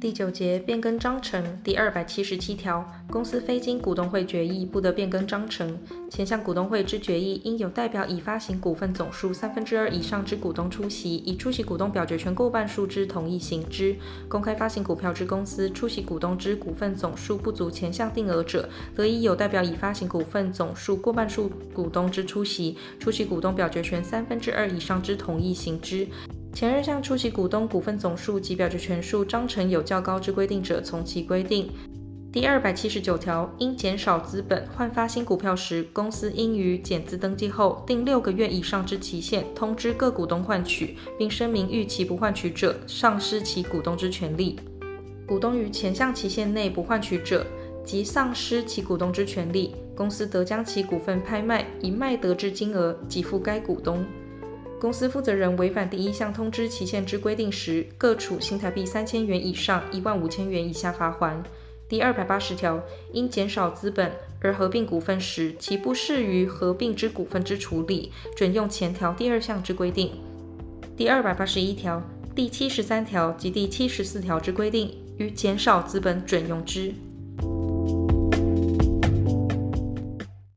第九节变更章程第二百七十七条，公司非经股东会决议，不得变更章程。前项股东会之决议，应有代表已发行股份总数三分之二以上之股东出席，以出席股东表决权过半数之同意行之。公开发行股票之公司，出席股东之股份总数不足前项定额者，得以有代表已发行股份总数过半数股东之出席，出席股东表决权三分之二以上之同意行之。前二项出席股东股份总数及表决权数章程有较高之规定者，从其规定。第二百七十九条，因减少资本换发新股票时，公司应于减资登记后定六个月以上之期限，通知各股东换取，并声明逾期不换取者，丧失其股东之权利。股东于前项期限内不换取者，即丧失其股东之权利。公司得将其股份拍卖，以卖得之金额给付该股东。公司负责人违反第一项通知期限之规定时，各处新台币三千元以上一万五千元以下罚锾。第二百八十条，因减少资本而合并股份时，其不适于合并之股份之处理，准用前条第二项之规定。第二百八十一条、第七十三条及第七十四条之规定，于减少资本准用之。